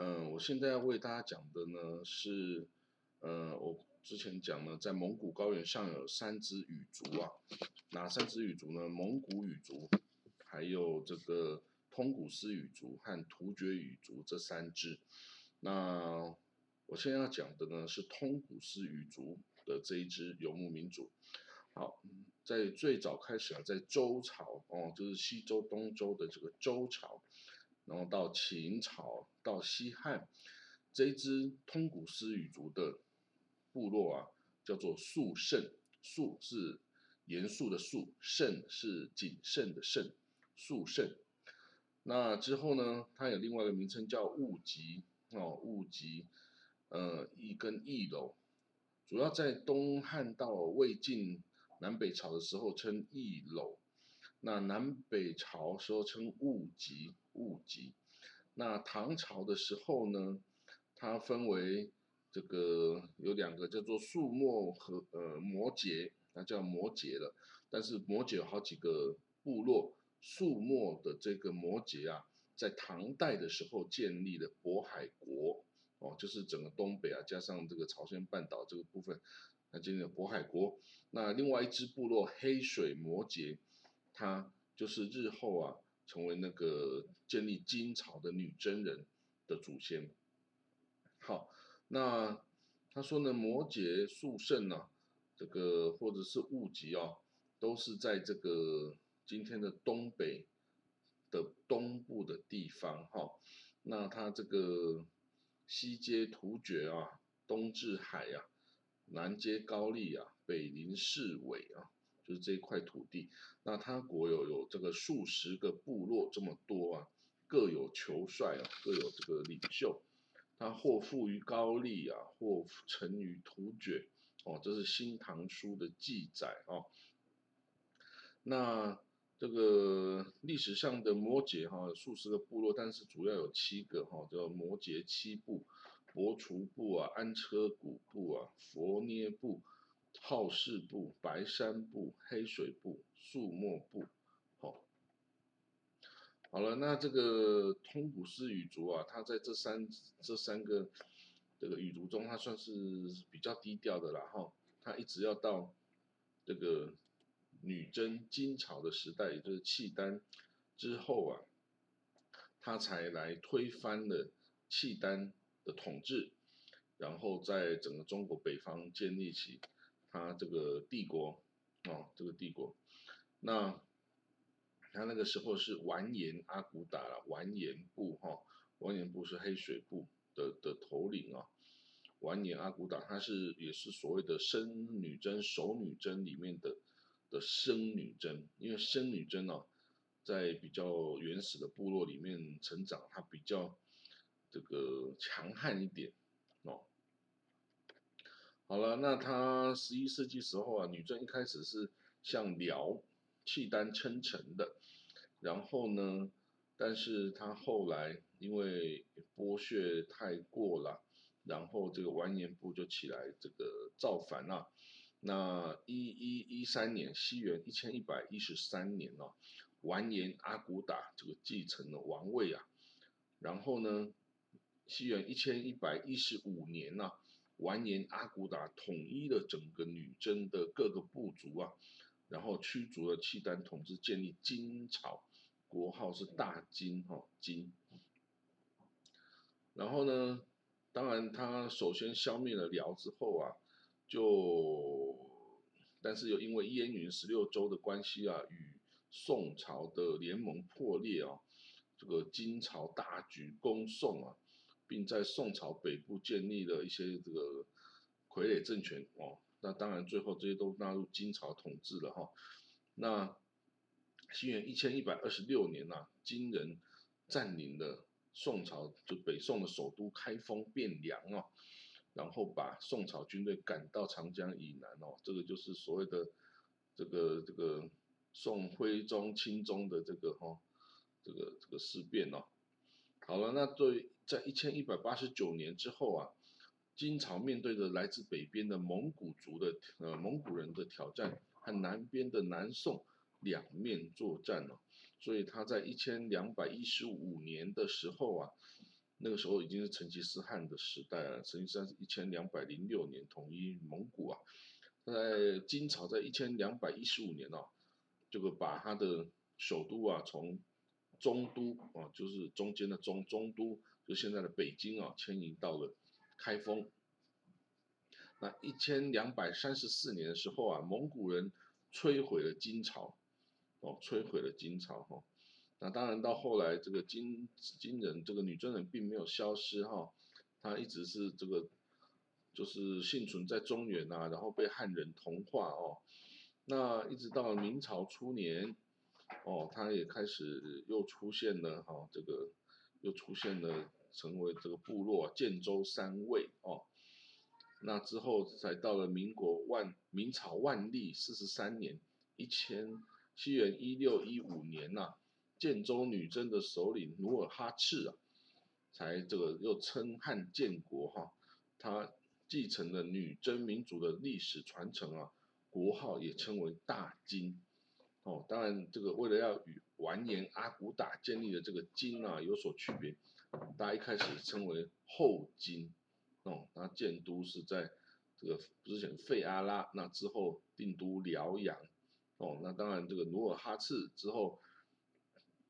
嗯，我现在要为大家讲的呢是，呃，我之前讲呢，在蒙古高原上有三只羽族啊，哪三只羽族呢？蒙古羽族，还有这个通古斯羽族和突厥羽族这三只。那我现在要讲的呢是通古斯羽族的这一支游牧民族。好，在最早开始啊，在周朝哦，就是西周、东周的这个周朝。然后到秦朝，到西汉，这一支通古斯语族的部落啊，叫做肃慎。肃是严肃的肃，慎是谨慎的慎。肃慎。那之后呢，它有另外一个名称叫兀吉哦，兀吉，呃，一跟义楼，主要在东汉到魏晋南北朝的时候称义楼。那南北朝时候称兀吉，兀吉。那唐朝的时候呢，它分为这个有两个叫做肃墨和呃摩羯，那叫摩羯了。但是摩羯有好几个部落，肃墨的这个摩羯啊，在唐代的时候建立了渤海国，哦，就是整个东北啊，加上这个朝鲜半岛这个部分，那建立了渤海国。那另外一支部落黑水摩羯。它就是日后啊，成为那个建立金朝的女真人的祖先。好，那他说呢，摩羯、肃慎呢，这个或者是兀吉啊，都是在这个今天的东北的东部的地方哈。那他这个西接突厥啊，东至海呀，南接高丽啊，北临市委啊。就是这一块土地，那他国有有这个数十个部落这么多啊，各有酋帅啊，各有这个领袖，他或富于高丽啊，或臣于突厥，哦，这是《新唐书》的记载啊。那这个历史上的摩羯哈，数十个部落，但是主要有七个哈，叫摩羯七部：伯除部啊，安车古部啊，佛捏部。好事部、白山部、黑水部、树墨部，好，好了，那这个通古斯语族啊，它在这三这三个这个语族中，它算是比较低调的啦，哈，它一直要到这个女真金朝的时代，也就是契丹之后啊，它才来推翻了契丹的统治，然后在整个中国北方建立起。他这个帝国，哦，这个帝国，那他那个时候是完颜阿骨打了，完颜部哈，完颜部是黑水部的的头领啊，完颜阿骨打他是也是所谓的生女真守女真里面的的生女真，因为生女真哦，在比较原始的部落里面成长，他比较这个强悍一点哦。好了，那他十一世纪时候啊，女真一开始是向辽、契丹称臣的，然后呢，但是他后来因为剥削太过了，然后这个完颜部就起来这个造反了。那一一一三年，西元一千一百一十三年呢，完颜阿骨打这个继承了王位啊，然后呢，西元一千一百一十五年呢。完颜阿骨打统一了整个女真的各个部族啊，然后驱逐了契丹统治，建立金朝，国号是大金哈金。然后呢，当然他首先消灭了辽之后啊，就但是又因为燕云十六州的关系啊，与宋朝的联盟破裂啊，这个金朝大举攻宋啊。并在宋朝北部建立了一些这个傀儡政权哦，那当然最后这些都纳入金朝统治了哈。那西元一千一百二十六年呐，金人占领了宋朝就北宋的首都开封汴梁哦，然后把宋朝军队赶到长江以南哦，这个就是所谓的这个这个宋徽宗钦宗的这个哈这个这个事变哦。好了，那对在一千一百八十九年之后啊，金朝面对着来自北边的蒙古族的呃蒙古人的挑战和南边的南宋两面作战哦，所以他在一千两百一十五年的时候啊，那个时候已经是成吉思汗的时代了。成吉思汗是一千两百零六年统一蒙古啊，在金朝在一千两百一十五年哦，这个把他的首都啊从中都啊，就是中间的中中都，就现在的北京啊，迁移到了开封。那一千两百三十四年的时候啊，蒙古人摧毁了金朝，哦，摧毁了金朝哈。那当然到后来，这个金金人这个女真人并没有消失哈，她一直是这个就是幸存在中原啊，然后被汉人同化哦。那一直到明朝初年，哦，他也开始又出现了哈，这个又出现了成为这个部落建州三卫哦。那之后才到了民国万明朝万历四十三年，一千西元一六一五年呐，建州女真的首领努尔哈赤啊，才这个又称汉建国哈，他继承了女真民族的历史传承啊，国号也称为大金，哦，当然这个为了要与完颜阿骨打建立的这个金啊有所区别，大家一开始称为后金。哦，那建都是在这个之前费阿拉，那之后定都辽阳。哦，那当然这个努尔哈赤之后，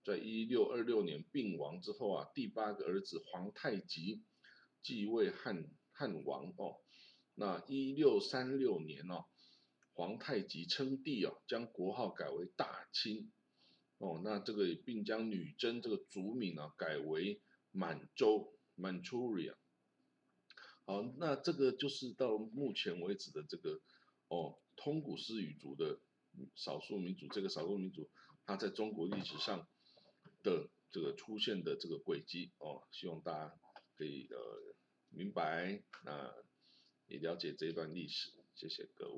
在一六二六年病亡之后啊，第八个儿子皇太极继位汉汉王。哦，那一六三六年哦，皇太极称帝啊，将国号改为大清。哦，那这个并将女真这个族名啊改为满洲 （Manchuria）。好，那这个就是到目前为止的这个哦，通古斯语族的少数民族，这个少数民族它在中国历史上的这个出现的这个轨迹哦，希望大家可以呃明白，那也了解这一段历史，谢谢各位。